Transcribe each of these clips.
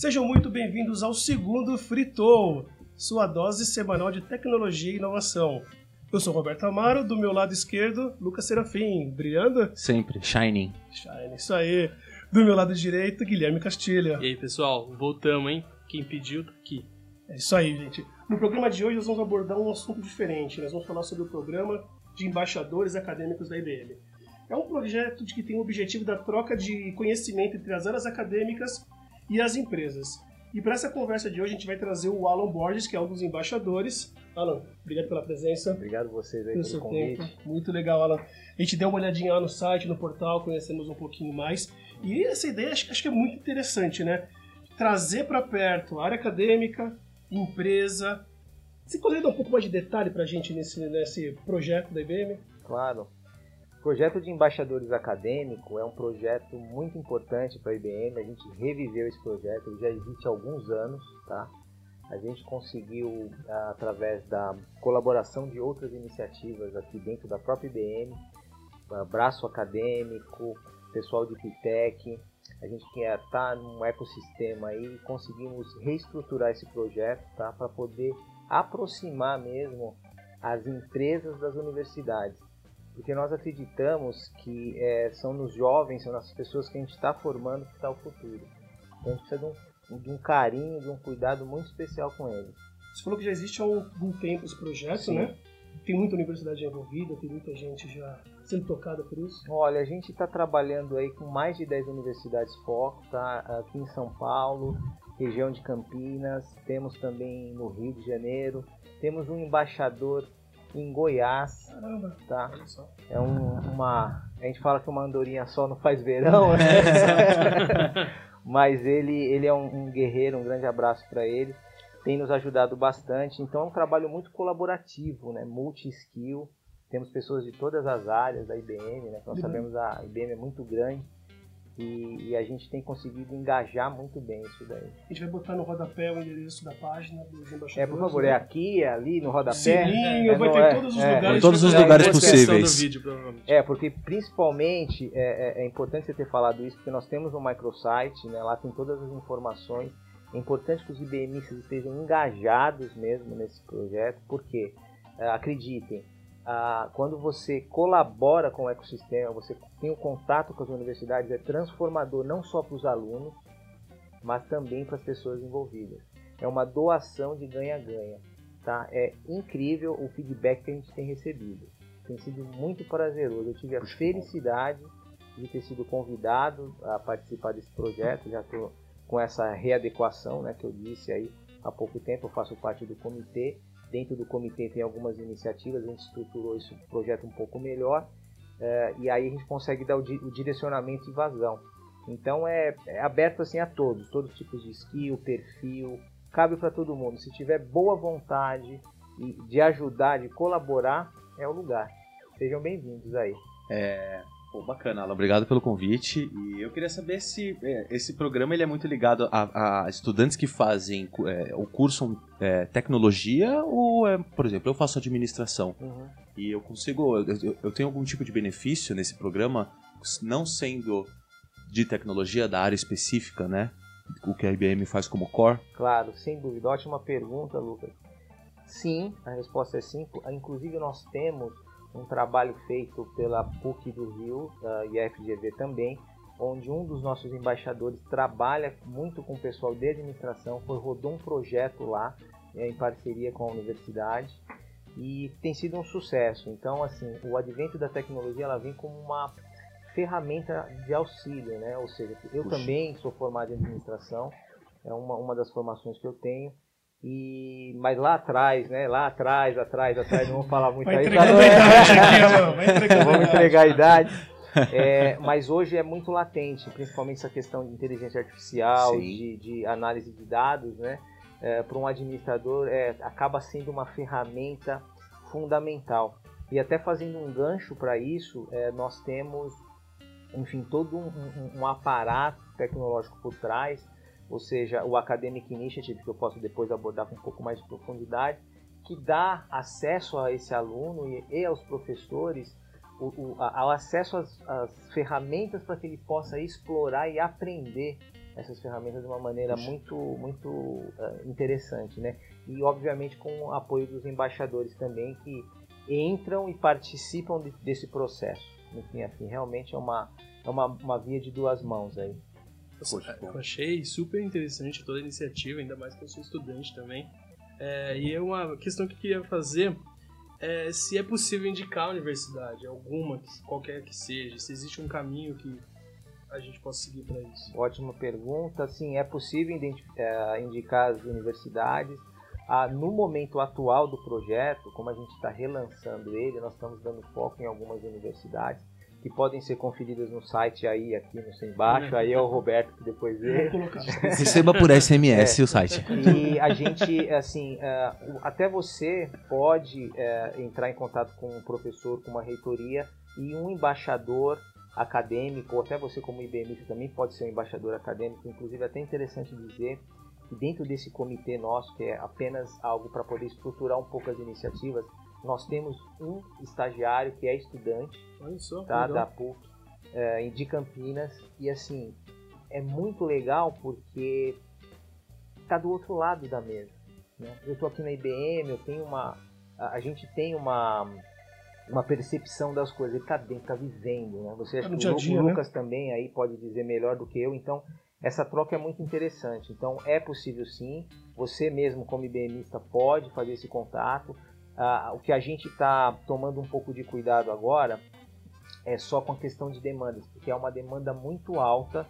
Sejam muito bem-vindos ao segundo Fritou, sua dose semanal de tecnologia e inovação. Eu sou Roberto Amaro, do meu lado esquerdo, Lucas Serafim, brilhando? Sempre, shining. Shine, isso aí. Do meu lado direito, Guilherme Castilha. E aí, pessoal, voltamos, hein? Quem pediu tá aqui. É isso aí, gente. No programa de hoje nós vamos abordar um assunto diferente. Nós vamos falar sobre o programa de embaixadores acadêmicos da IBM. É um projeto que tem o objetivo da troca de conhecimento entre as áreas acadêmicas e as empresas. E para essa conversa de hoje a gente vai trazer o Alan Borges, que é um dos embaixadores. Alan, obrigado pela presença. Obrigado a vocês aí pelo pelo convite. tempo. Muito legal, Alan. A gente deu uma olhadinha lá no site, no portal, conhecemos um pouquinho mais. E essa ideia acho, acho que é muito interessante, né? Trazer para perto a área acadêmica, empresa. Você consegue dar um pouco mais de detalhe para a gente nesse, nesse projeto da IBM? Claro. O projeto de embaixadores acadêmico é um projeto muito importante para a IBM. A gente reviveu esse projeto, ele já existe há alguns anos, tá? A gente conseguiu, ah, através da colaboração de outras iniciativas aqui dentro da própria IBM, braço acadêmico, pessoal de Pitec, a gente quer estar num ecossistema aí, conseguimos reestruturar esse projeto, tá? Para poder aproximar mesmo as empresas das universidades porque nós acreditamos que é, são nos jovens, são nas pessoas que a gente está formando que está o futuro. Então a gente precisa de um, de um, carinho, de um cuidado muito especial com eles. Você falou que já existe há algum tempo esse projeto, Sim. né? Tem muita universidade envolvida, tem muita gente já sendo tocada por isso. Olha, a gente está trabalhando aí com mais de 10 universidades foco, tá? Aqui em São Paulo, região de Campinas, temos também no Rio de Janeiro, temos um embaixador em Goiás, Caramba, tá? É um- uma. A gente fala que uma andorinha só não faz verão, né? Mas ele, ele é um, um guerreiro, um grande abraço para ele. Tem nos ajudado bastante. Então é um trabalho muito colaborativo, né? Multi-skill. Temos pessoas de todas as áreas da IBM, né? Nós Uhum. sabemos a IBM é muito grande. E, e a gente tem conseguido engajar muito bem isso daí. A gente vai botar no rodapé o endereço da página dos embaixadores. É, por favor, né? é aqui, é ali, no rodapé. Sininho, É, vai ter é- todos os é, lugares. em todos os lugares possíveis. do vídeo. É, porque principalmente é, é- é importante você ter falado isso, porque nós temos um microsite, né, lá tem todas as informações. É importante que os IBMistas estejam engajados mesmo nesse projeto, porque, é, acreditem, ah, quando você colabora com o ecossistema, você tem o contato com as universidades, é transformador não só para os alunos, mas também para as pessoas envolvidas. É uma doação de ganha-ganha. Tá? É incrível o feedback que a gente tem recebido tem sido muito prazeroso. Eu tive a felicidade de ter sido convidado a participar desse projeto. Já estou com essa readequação, né, que eu disse aí há pouco tempo. Eu faço parte do comitê. Dentro do comitê tem algumas iniciativas. A gente estruturou esse projeto um pouco melhor eh, e aí a gente consegue dar o, di- o direcionamento e vazão. Então é, é aberto assim a todos, todos os tipos de skill, perfil, cabe para todo mundo. Se tiver boa vontade de ajudar, de colaborar, é o lugar. Sejam bem-vindos aí. Pô, bacana, Alan. Obrigado pelo convite. E eu queria saber se é, esse programa ele é muito ligado a, a estudantes que fazem é, o curso é, tecnologia ou, é, por exemplo, eu faço administração e eu consigo. Eu- eu tenho algum tipo de benefício nesse programa, não sendo de tecnologia da área específica, né? O que a IBM faz como core. Claro, sem dúvida. Ótima pergunta, Lucas. Sim, a resposta é sim. Inclusive, nós temos um trabalho feito pela PUC do Rio e a FGV também, onde um dos nossos embaixadores trabalha muito com o pessoal de administração, foi, rodou um projeto lá eh, em parceria com a universidade e tem sido um sucesso. Então, assim, o advento da tecnologia ela vem como uma ferramenta de auxílio, né? Ou seja, eu Puxa. também sou formado em administração, é uma, uma das formações que eu tenho. E, mas lá atrás, né? Lá atrás, atrás, atrás, não vou falar muito Vai aí. entregando pra a não- idade aqui, Vamos idade. entregar a idade. É, mas hoje é muito latente, principalmente essa questão de inteligência artificial, de, de análise de dados, né? Para um administrador é, acaba sendo uma ferramenta fundamental. E até fazendo um gancho para isso, é, nós temos, enfim, todo um, um- um aparato tecnológico por trás, ou seja, o Academic Initiative, que eu posso depois abordar com um pouco mais de profundidade, que dá acesso a esse aluno e, e aos professores o, o, a- ao acesso às, às ferramentas para que ele possa explorar e aprender essas ferramentas de uma maneira muito, muito uh, interessante, né? E obviamente com o apoio dos embaixadores também que entram e participam de, desse processo. Enfim, assim, realmente é uma, é uma, uma via de duas mãos aí. Poxa, eu achei super interessante toda a iniciativa, ainda mais que eu sou estudante também. É, e é uma questão que eu queria fazer é se é possível indicar a universidade, alguma, qualquer que seja, se existe um caminho que a gente possa seguir para isso. Ótima pergunta. Sim, é possível é, indicar as universidades. Ah, no momento atual do projeto, como a gente está relançando ele, nós estamos dando foco em algumas universidades que podem ser conferidas no site aí, aqui no embaixo. Aí é o Roberto que depois vê. Receba por SMS é. o site. E a gente, assim, uh, até você pode uh, entrar em contato com um professor, com uma reitoria e um embaixador acadêmico, ou até você como IBMista também pode ser um embaixador acadêmico. Inclusive, é até interessante dizer que dentro desse comitê nosso, que é apenas algo para poder estruturar um pouco as iniciativas, nós temos um estagiário que é estudante só, tá, da PUC é, de Campinas e assim é muito legal porque tá do outro lado da mesa. Né? Eu estou aqui na IBM, eu tenho uma, a, gente tem uma uma percepção das coisas, ele está dentro, está vivendo, né? Você tá acha que o, dia, né? Lucas também aí pode dizer melhor do que eu, então essa troca é muito interessante. Então é possível sim, você mesmo como IBMista pode fazer esse contato. Ah, o que a gente está tomando um pouco de cuidado agora é só com a questão de demandas, porque é uma demanda muito alta.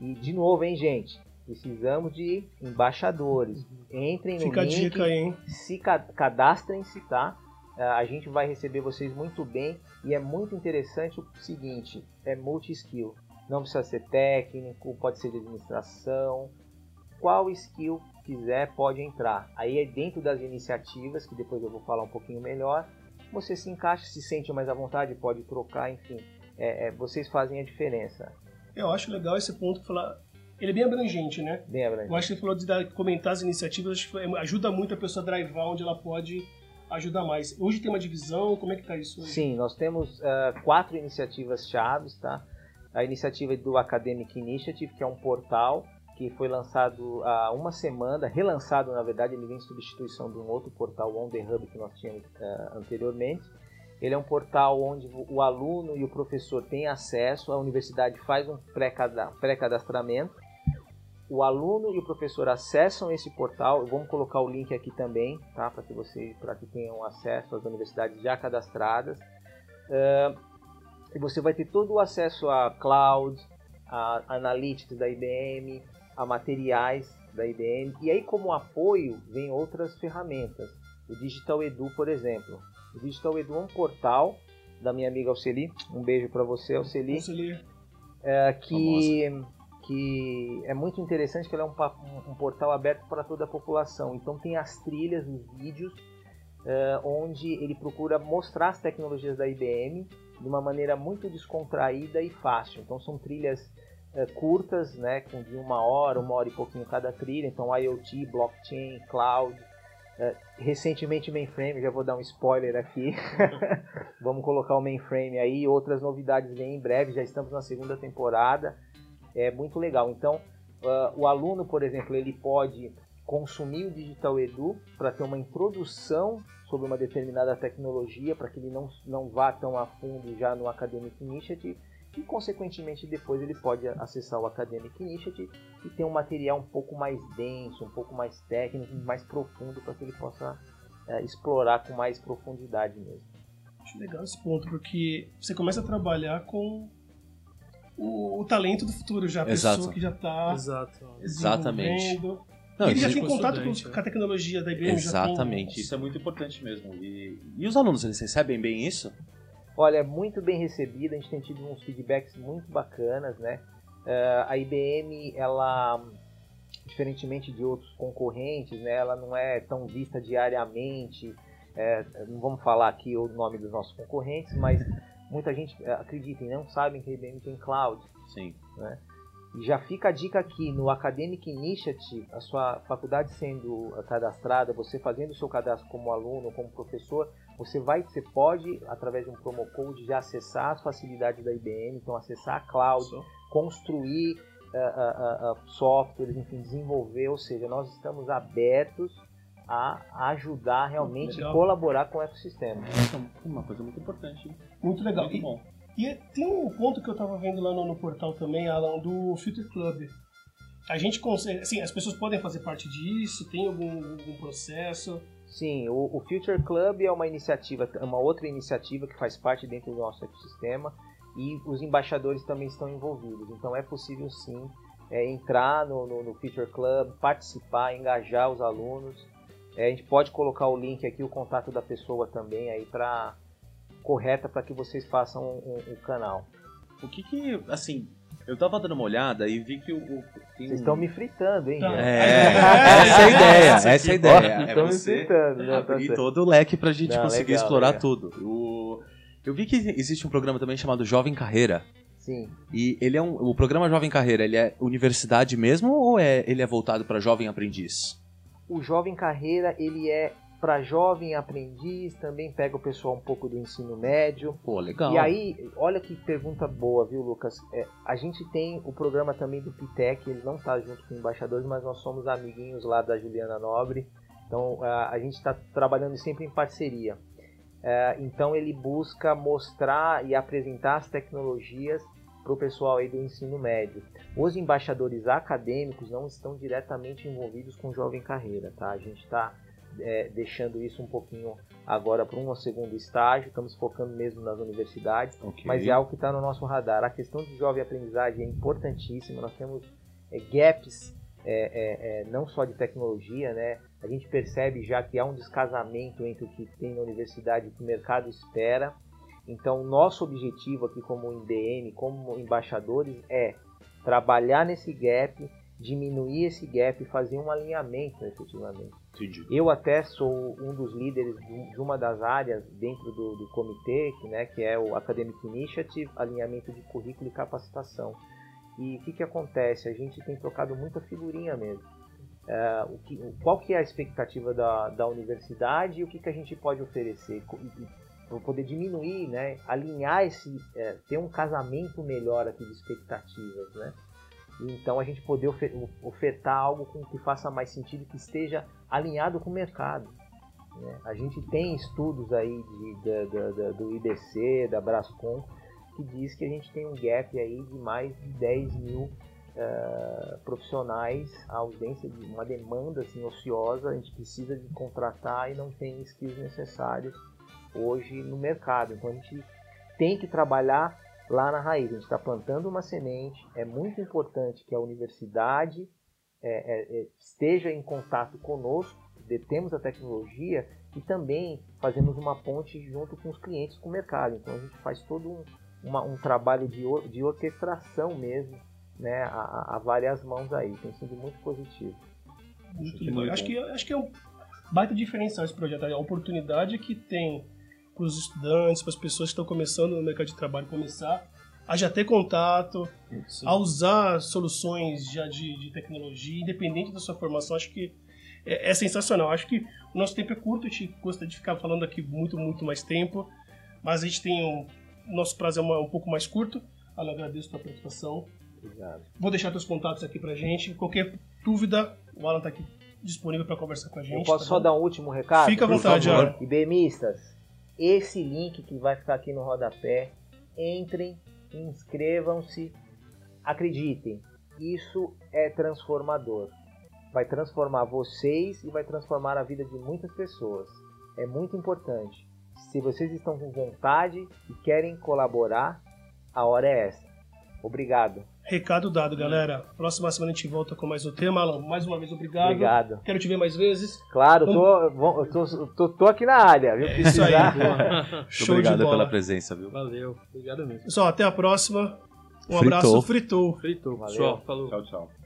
E, de novo, hein, gente? Precisamos de embaixadores. Entrem no Fica link, a dica aí, hein? se cadastrem-se, tá? Ah, a gente vai receber vocês muito bem e é muito interessante o seguinte, é multi-skill. Não precisa ser técnico, pode ser de administração. Qual skill quiser pode entrar. Aí é dentro das iniciativas, que depois eu vou falar um pouquinho melhor, você se encaixa, se sente mais à vontade, pode trocar, enfim. É, é, vocês fazem a diferença. Eu acho legal esse ponto que falar. Ele é bem abrangente, né? Bem abrangente. Eu acho que você falou de dar, comentar as iniciativas, acho que ajuda muito a pessoa a drivar onde ela pode ajudar mais. Hoje tem uma divisão, como é que tá isso? Hoje? Sim, nós temos uh, quatro iniciativas chaves, tá? A iniciativa do Academic Initiative, que é um portal que foi lançado há uma semana, relançado na verdade, ele vem em substituição de um outro portal, On The Hub, que nós tínhamos uh, anteriormente. Ele é um portal onde o aluno e o professor têm acesso, a universidade faz um pré-cadastramento, o aluno e o professor acessam esse portal, vamos colocar o link aqui também, tá? para que vocês para que tenham acesso às universidades já cadastradas. Uh, e você vai ter todo o acesso a cloud, a analytics da IBM, a materiais da IBM. E aí, como apoio, vem outras ferramentas. O Digital Edu, por exemplo. O Digital Edu é um portal da minha amiga Alceli. Um beijo para você, Alceli. Alceli. É, que, que é muito interessante que ele é um, um portal aberto para toda a população. Então tem as trilhas, os vídeos, é, onde ele procura mostrar as tecnologias da IBM de uma maneira muito descontraída e fácil. Então são trilhas é, curtas, né, com de uma hora, uma hora e pouquinho cada trilha, então IoT, blockchain, cloud. É, recentemente mainframe, já vou dar um spoiler aqui. Vamos colocar o mainframe aí, outras novidades vêm em breve, já estamos na segunda temporada. É muito legal. Então, uh, o aluno, por exemplo, ele pode consumir o Digital Edu para ter uma introdução sobre uma determinada tecnologia, para que ele não, não vá tão a fundo já no Academic Initiative e consequentemente depois ele pode acessar o Academic Initiative e ter um material um pouco mais denso, um pouco mais técnico, mais profundo para que ele possa é, explorar com mais profundidade mesmo. Acho legal esse ponto, porque você começa a trabalhar com o, o talento do futuro já, a Exato. pessoa que já está Exato. Exatamente. Não, ele já tem contato com, com a tecnologia da IBM. Exatamente. Isso é muito importante mesmo. E, e os alunos, eles recebem bem isso? Olha, muito bem recebida, a gente tem tido uns feedbacks muito bacanas, né? Uh, a IBM, ela, diferentemente de outros concorrentes, né, ela não é tão vista diariamente. É, não vamos falar aqui o nome dos nossos concorrentes, mas muita gente, acreditem, não sabem que a IBM tem cloud. Sim. Né? E já fica a dica aqui no Academic Initiative, a sua faculdade sendo cadastrada, você fazendo o seu cadastro como aluno, como professor, você vai, você pode, através de um promo code, já acessar as facilidades da IBM, então acessar a cloud, construir uh, uh, softwares, enfim, desenvolver, ou seja, nós estamos abertos a ajudar realmente e colaborar com o ecossistema. É uma coisa muito importante. Muito legal. Muito bom. E, e tem um ponto que eu estava vendo lá no, no, portal também, Alan, do Filter Club. A gente consegue, assim, as pessoas podem fazer parte disso, tem algum, algum processo? Sim, o, o Future Club é uma iniciativa, uma outra iniciativa que faz parte dentro do nosso ecossistema e os embaixadores também estão envolvidos. Então é possível sim é, entrar no, no, no Future Club, participar, engajar os alunos. É, a gente pode colocar o link aqui, o contato da pessoa também aí para correta para que vocês façam o um, um, um canal. O que que, assim, eu tava dando uma olhada e vi que o. o Vocês estão me fritando, hein? Tá. É, essa é a ideia, essa é a ideia. Estão é me fritando, né? abrir tá todo o leque pra gente Não, conseguir legal, explorar legal. tudo. O, eu vi que existe um programa também chamado Jovem Carreira. Sim. E ele é um, o programa Jovem Carreira, ele é universidade mesmo ou é, ele é voltado para jovem aprendiz? O Jovem Carreira, ele é para jovem aprendiz, também pega o pessoal um pouco do ensino médio. Pô, legal. E aí, olha que pergunta boa, viu, Lucas? É, a gente tem o programa também do Pitec, ele não está junto com embaixadores, mas nós somos amiguinhos lá da Juliana Nobre. Então, a, a gente está trabalhando sempre em parceria. É, então, ele busca mostrar e apresentar as tecnologias para o pessoal aí do ensino médio. Os embaixadores acadêmicos não estão diretamente envolvidos com jovem carreira, tá? A gente está é, deixando isso um pouquinho agora para um segundo estágio, estamos focando mesmo nas universidades, okay. mas é algo que está no nosso radar. A questão de jovem aprendizagem é importantíssima, nós temos é, gaps é, é, é, não só de tecnologia, né? A gente percebe já que há um descasamento entre o que tem na universidade e o que o mercado espera. Então, nosso objetivo aqui como IBM, como embaixadores, é trabalhar nesse gap, diminuir esse gap e fazer um alinhamento efetivamente. Entendi. Eu até sou um dos líderes de uma das áreas dentro do, do comitê, que, né, que é o Academic Initiative, alinhamento de currículo e capacitação. E o que, que acontece? A gente tem trocado muita figurinha mesmo. É, o que, qual que é a expectativa da, da universidade e o que, que a gente pode oferecer para poder diminuir, né, alinhar esse, é, ter um casamento melhor aqui de expectativas, né? Então a gente poder ofertar algo que faça mais sentido, que esteja alinhado com o mercado. Né? A gente tem estudos aí de, de, de, do IBC, da Brascom, que diz que a gente tem um gap aí de mais de 10 mil uh, profissionais, a ausência de uma demanda assim, ociosa, a gente precisa de contratar e não tem skills necessários hoje no mercado. Então a gente tem que trabalhar lá na raiz. A gente está plantando uma semente. É muito importante que a universidade é, é, é, esteja em contato conosco, detemos a tecnologia e também fazemos uma ponte junto com os clientes, com o mercado. Então a gente faz todo um, uma, um trabalho de, de orquestração mesmo, né, a, a, várias mãos aí. Tem sido muito positivo. Muito legal. Acho que, acho que é um baita diferencial esse projeto. A oportunidade que tem para os estudantes, para as pessoas que estão começando no mercado de trabalho, começar a já ter contato, Sim. a usar soluções já de, de, tecnologia, independente da sua formação, acho que é, é, sensacional. Acho que o nosso tempo é curto, a gente gosta de ficar falando aqui muito, muito mais tempo, mas a gente tem um. Nosso prazo é uma, um pouco mais curto. Eu agradeço a tua participação. Obrigado. Vou deixar teus contatos aqui pra gente. Qualquer dúvida, o Alan tá aqui disponível para conversar com a gente. Eu posso tá só dar um último recado? Fica à vontade, Alan. IBMistas, esse link que vai ficar aqui no rodapé, entrem, inscrevam-se, acreditem, isso é transformador. Vai transformar vocês e vai transformar a vida de muitas pessoas. É muito importante. Se vocês estão com vontade e querem colaborar, a hora é essa. Obrigado. Recado dado, galera. Próxima semana a gente volta com mais um tema. Alan, mais uma vez, obrigado. Obrigado. Quero te ver mais vezes. Claro, tô, tô, tô, tô aqui na área. Viu? É isso aí. Show obrigado de bola. pela presença, viu? Valeu. Obrigado mesmo. Pessoal, até a próxima. Um Fritou. abraço. Fritou. Fritou. Valeu. Pessoal, falou. Tchau, tchau.